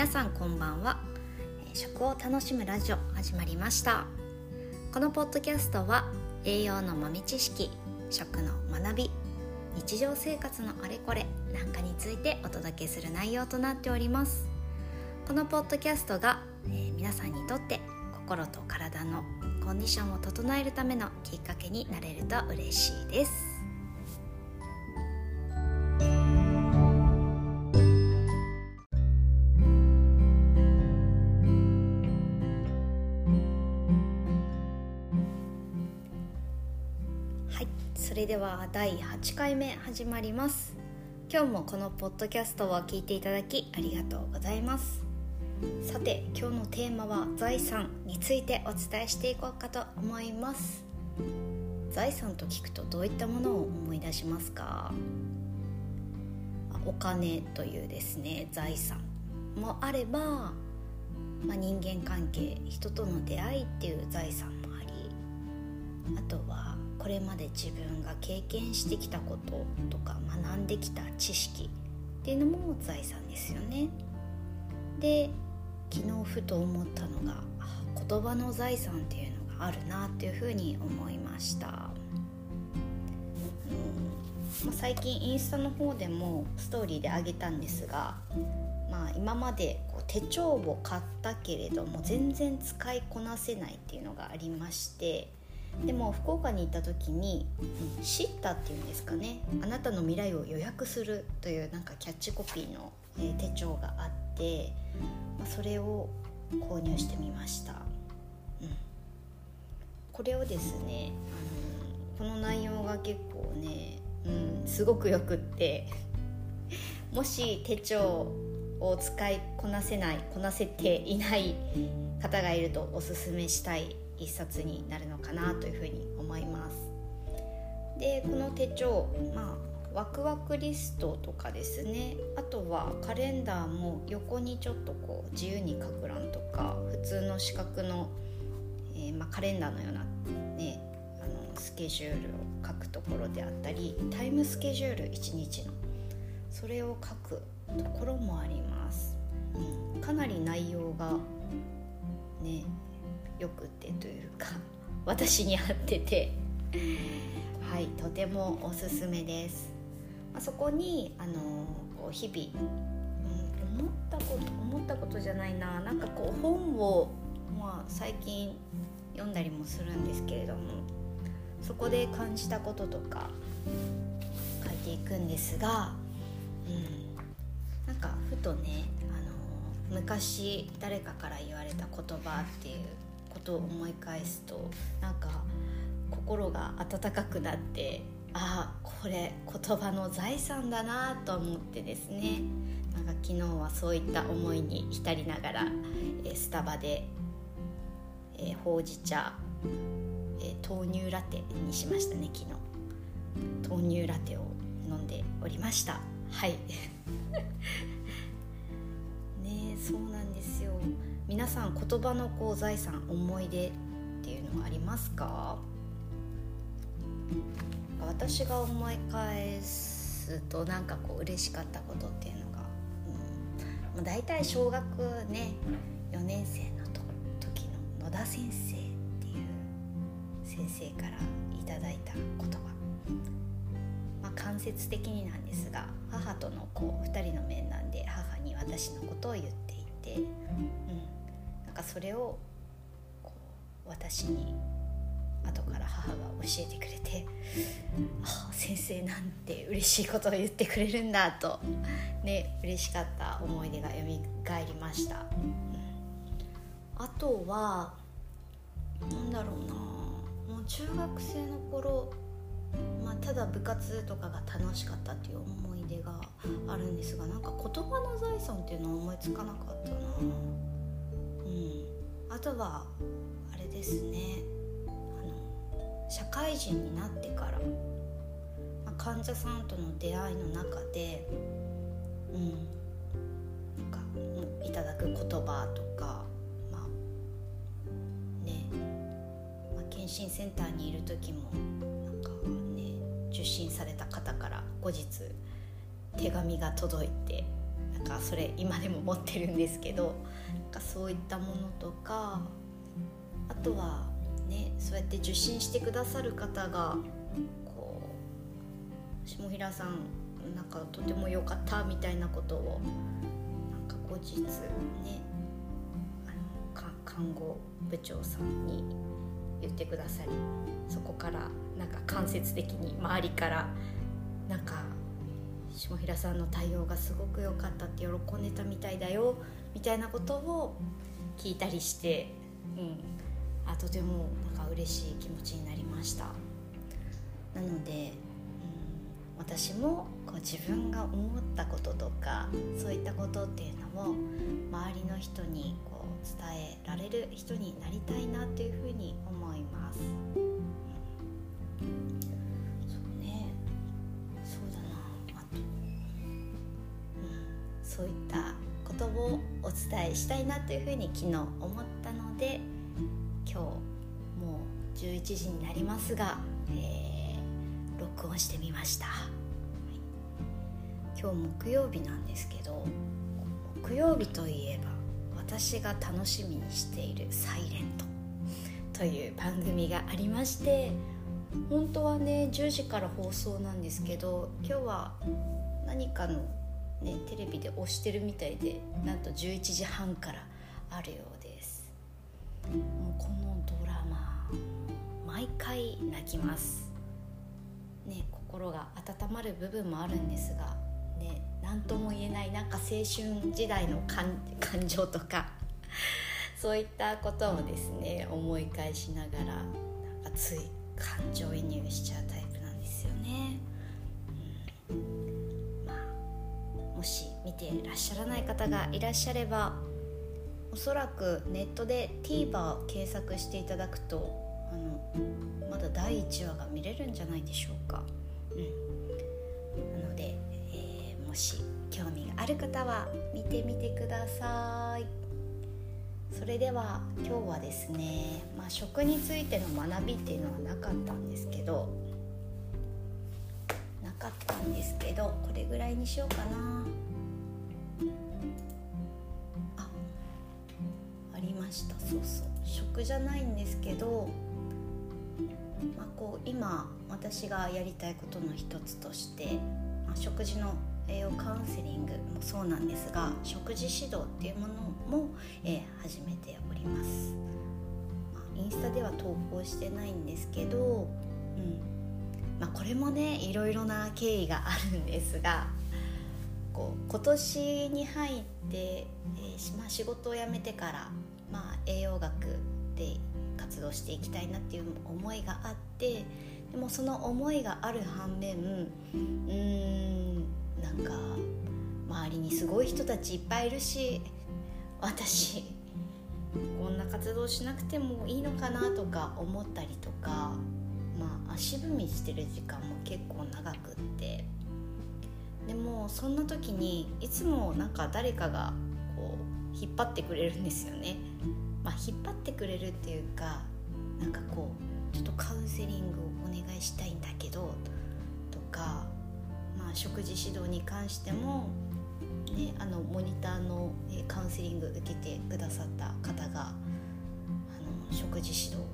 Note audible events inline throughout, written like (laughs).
皆さんこんばんは。え食を楽しむラジオ始まりました。このポッドキャストは栄養の豆知識食の学び日常生活のあれこれなんかについてお届けする内容となっております。このポッドキャストが、えー皆さんにとって心と体のコンディションを整えるためのきっかけになれると嬉しいです。はいそれでは第8回目始まります。今日もこのポッドキャストを聞いていただきありがとうございます。さて今日のテーマは財産についてお伝えしていこうかと思います。財産と聞くとどういったものを思い出しますか？お金というですね財産もあれば、まあ、人間関係人との出会いっていう財産もありあとはこれまで自分が経験してきたこととか学んできた知識っていうのも財産ですよね。で昨日ふと思ったのが言葉の財産っていうのがあるなっていうふうに思いました。ま、最近インスタの方でもストーリーであげたんですが、まあ、今までこう手帳を買ったけれども全然使いこなせないっていうのがありましてでも福岡に行った時に「シッタ」っていうんですかね「あなたの未来を予約する」というなんかキャッチコピーの、え手帳があって、ま、それを購入してみました、うん、これをですねあのこの内容が結構ね、うん、すごくよくって (laughs) もし手帳を使いこなせないこなせていない方がいるとおすすめしたい一冊になるのかなというふうに思います。でこの手帳まあワクワクリストとかですね。あとはカレンダーも横にちょっとこう自由に書く欄とか普通の四角の、えーまあ、カレンダーのような、ね、あのスケジュールを書くところであったりタイムスケジュール1日の。それを書くところもあります、うん、かなり内容がねよくてというか私に合ってて。はいとてもおすすめです、まあ、そこにあのこう日々、うん、思ったこと思ったことじゃないな。なんかこう本を、まあ、最近読んだりもするんですけれどもそこで感じたこととか書いていくんですが、うん、なんかふとね昔誰かから言われた言葉っていうことを思い返すとなんか心が温かくなってああこれ言葉の財産だなと思ってですね。なんか昨日はそういった思いに浸りながら、えースタバで、えーほうじ茶、えー豆乳ラテにしましたね昨日。豆乳ラテを飲んでおりました。はい。(laughs) ねそうなんですよ。皆さん言葉のこう財産思い出っていうのはありますか？私が思い返すとなんかこう嬉しかったことっていうのが、うん、もう大体小学ね4年生のと時の野田先生っていう先生からいただいた言葉、まあ、間接的になんですが母とのこう2人の面談で母に私のことを言っていて、う、ん。かそれをこう私に後から母が教えてくれてあ先生なんて嬉しいことを言ってくれるんだとね嬉しかった思い出が蘇りました、あとはなんだろうなもう中学生の頃、まあ、ただ部活とかが楽しかったっていう思い出があるんですがなんか言葉の財産っていうのは思いつかなかったな。あとはあれですね。社会人になってから、まあ、患者さんとの出会いの中でうんなんかいただく言葉とかまあね、まあ、検診センターにいる時もなんかね受診された方から後日手紙が届いてかそれ今でも持ってるんですけどなんかそういったものとかあとはねそうやって受診してくださる方がこう下平さんなんかとても良かったみたいなことをなんか後日ねあの看護部長さんに言ってくださりそこからなんか間接的に周りからなんか下平さんの対応がすごく良かったって喜んでたみたいだよみたいなことを聞いたりして、うん、あとてもなんか嬉しい気持ちになりました。なので、うん、私もこう自分が思ったこととかそういったことっていうのを周りの人にこう伝えられる人になりたいなっていうふうに思そういったことをお伝えしたいなというふうに昨日思ったので今日もう11時になりますが、えー、録音してみました、はい、今日木曜日なんですけど木曜日といえば私が楽しみにしている「サイレントという番組がありまして本当はね10時から放送なんですけど今日は何かのね、テレビで押してるみたいでなんと11時半からあるようです。もうこのドラマ毎回泣きます。ね心が温まる部分もあるんですがね何とも言えないなんか青春時代の感情とかそういったことをですね思い返しながらなんかつい感情移入しちゃうタイプもし見てらっしゃらない方がいらっしゃればおそらくネットで TVer 検索していただくとあのまだ第1話が見れるんじゃないでしょうか、うん、なので、えー、もし興味がある方は見てみてください。それでは今日はですね、まあ、食についての学びっていうのはなかったんですけどかったんですけどこれぐらいにしようかな。あありました。そうそう。食じゃないんですけど、まあ、こう今私がやりたいことの一つとして、まあ、食事の栄養カウンセリングもそうなんですが食事指導っていうものも、えー、始めております、まあ、インスタでは投稿してないんですけど、うん、まあ、これもねいろいろな経緯があるんですがこう今年に入って、えー、まあ、仕事を辞めてから、まあ、栄養学で活動していきたいなっていう思いがあってでもその思いがある反面うーんなんか周りにすごい人たちいっぱいいるし私こんな活動しなくてもいいのかなとか思ったりとかまあ足踏みしてる時間も結構長くって。でもそんな時にいつもなんか誰かがこう引っ張ってくれるんですよね、まあ、引っ張ってくれるっていうかなんかこうちょっとカウンセリングをお願いしたいんだけどとか、まあ、食事指導に関しても、ね、あのモニターのカウンセリング受けてくださった方があの食事指導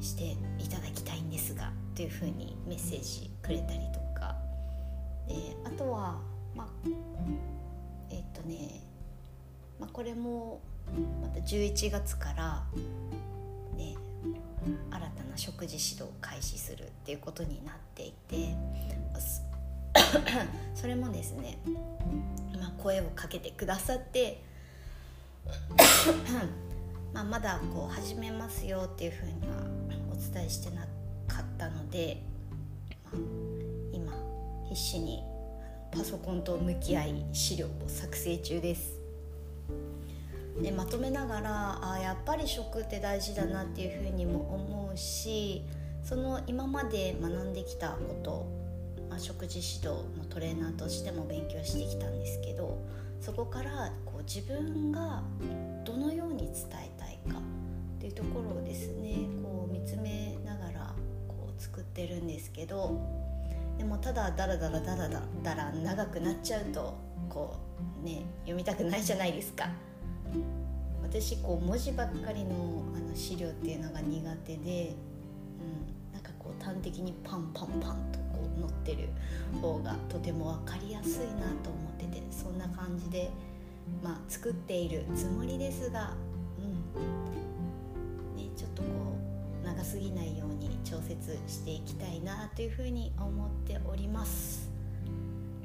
していただきたいんですがというふうにメッセージくれたりとか。であとはまあえっとね、まあ、これもまた11月からね新たな食事指導を開始するっていうことになっていて (coughs) それもですね、まあ、声をかけてくださって (coughs) まあ、まだこう始めますよっていうふうには伝えしてなかったので、まあ、今必死にパソコンと向き合い資料を作成中です。でまとめながらあやっぱり食って大事だなっていうふうにも思うしその今まで学んできたこと、まあ、食事指導のトレーナーとしても勉強してきたんですけどそこからこう自分がどのように伝えたいかっていうところをですねこう見つめながらこう作ってるんですけどでもただダラダラダラダラ長くなっちゃうとこうね読みたくないじゃないですか。私こう文字ばっかりのあの資料っていうのが苦手で、うん、なんかこう端的にパンパンパンとこう載ってる方がとても分かりやすいなと思っててそんな感じで、まあ、作っているつもりですが、うん、ちょっとこう長すぎないように調節していきたいなというふうに思っております。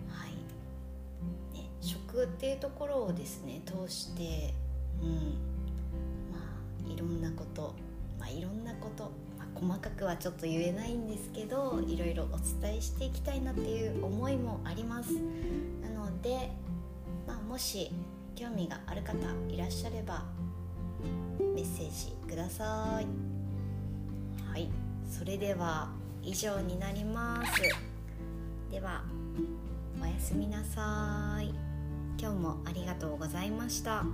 はい。ね、食っていうところをですね通してうん。まあいろんなことまあいろんなこと、まあ、細かくはちょっと言えないんですけどいろいろお伝えしていきたいなっていう思いもあります。なので、まあ、もし興味がある方いらっしゃればメッセージください。はい。それでは以上になります。ではおやすみなさい。今日もありがとうございました。